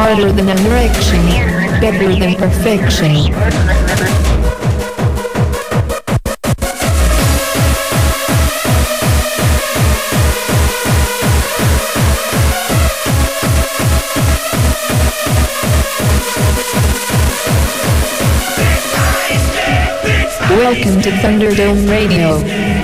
harder than an erection, better than perfection. Welcome to Thunderdome Radio.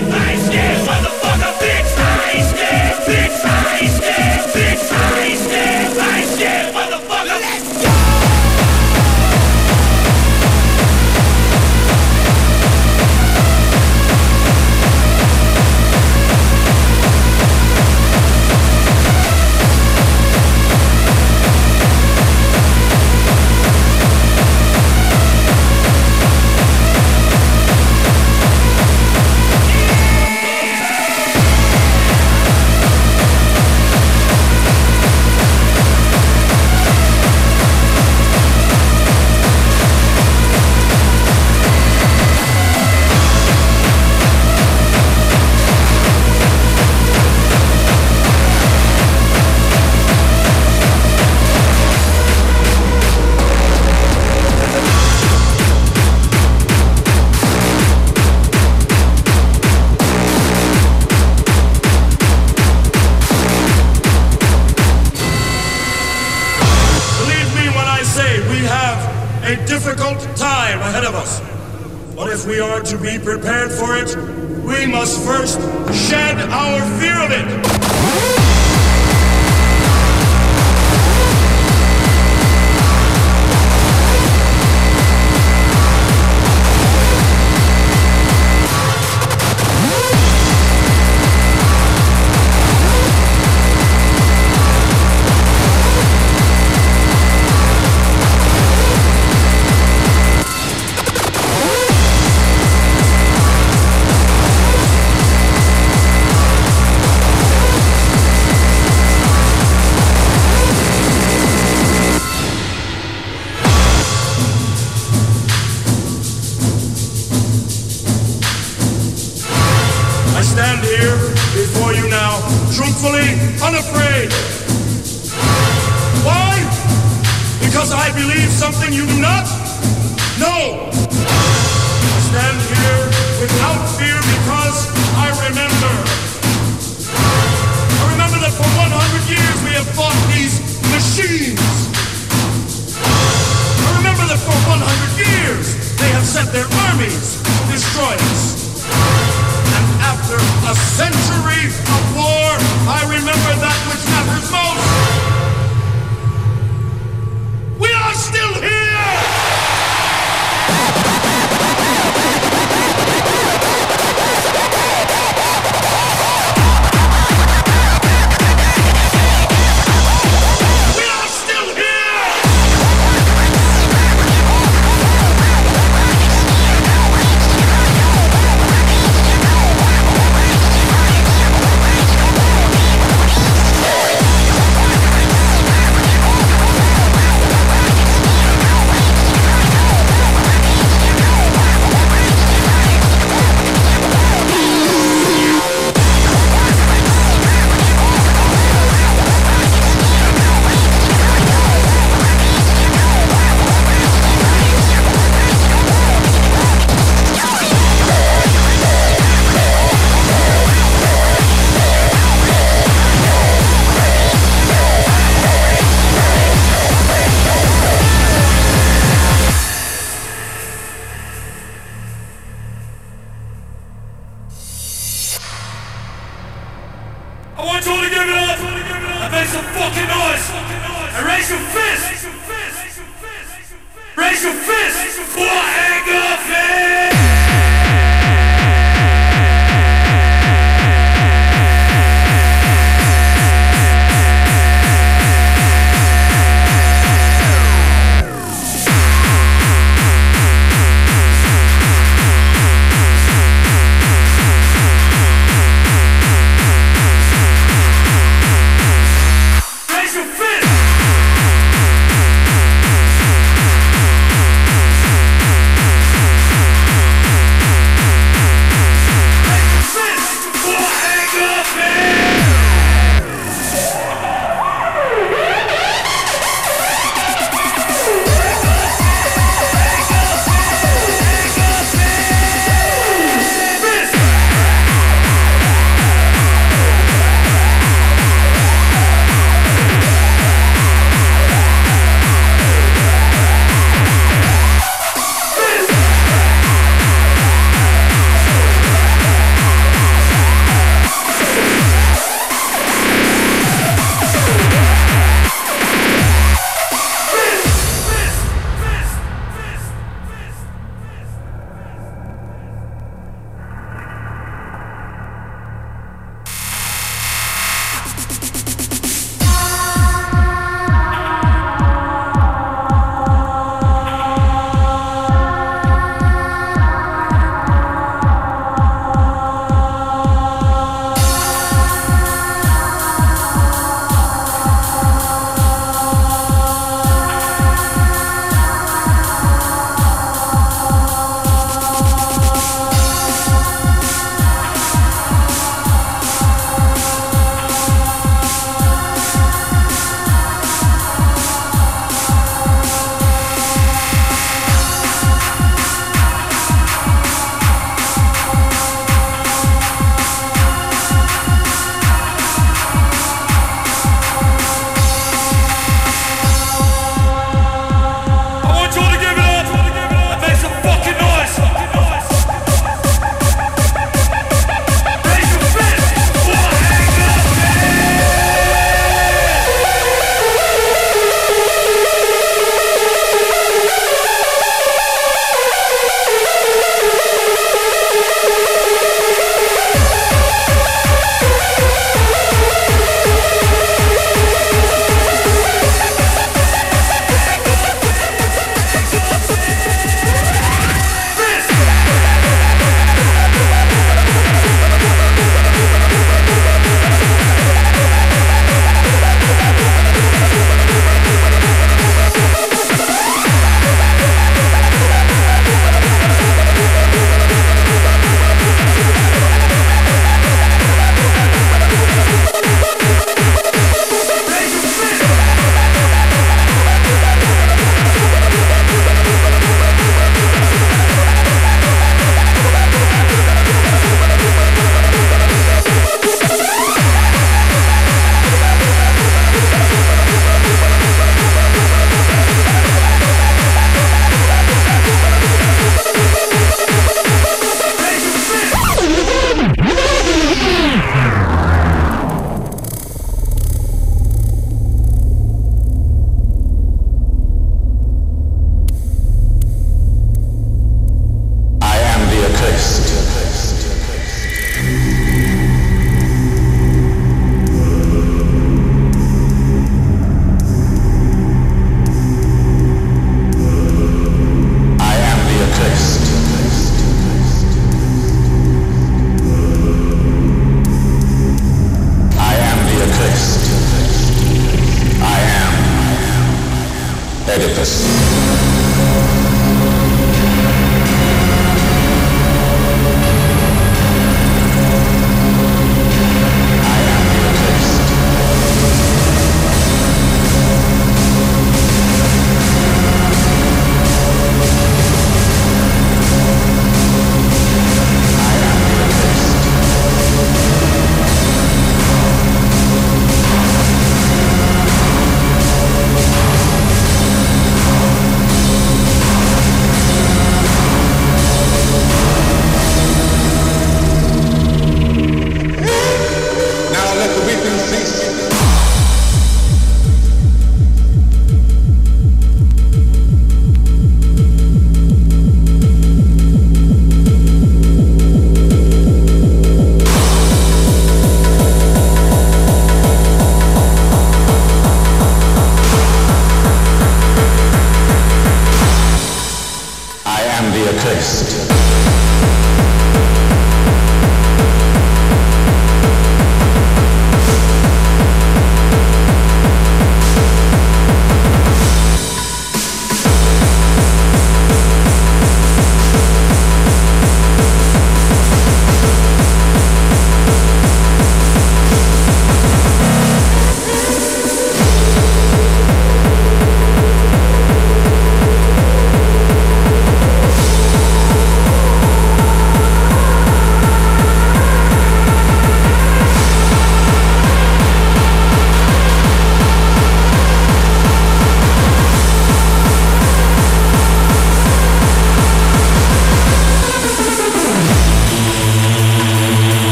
truthfully, unafraid. Why? Because I believe something you do not? No! Stand here without fear because I remember. I remember that for 100 years we have fought these machines. I remember that for 100 years they have sent their armies to destroy us after a century of war, I remember that which matters most. We are still here!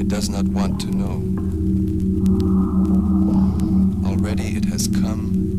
It does not want to know. Already it has come.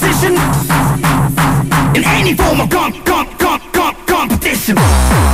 position in any form of comp, comp, comp, comp, competition.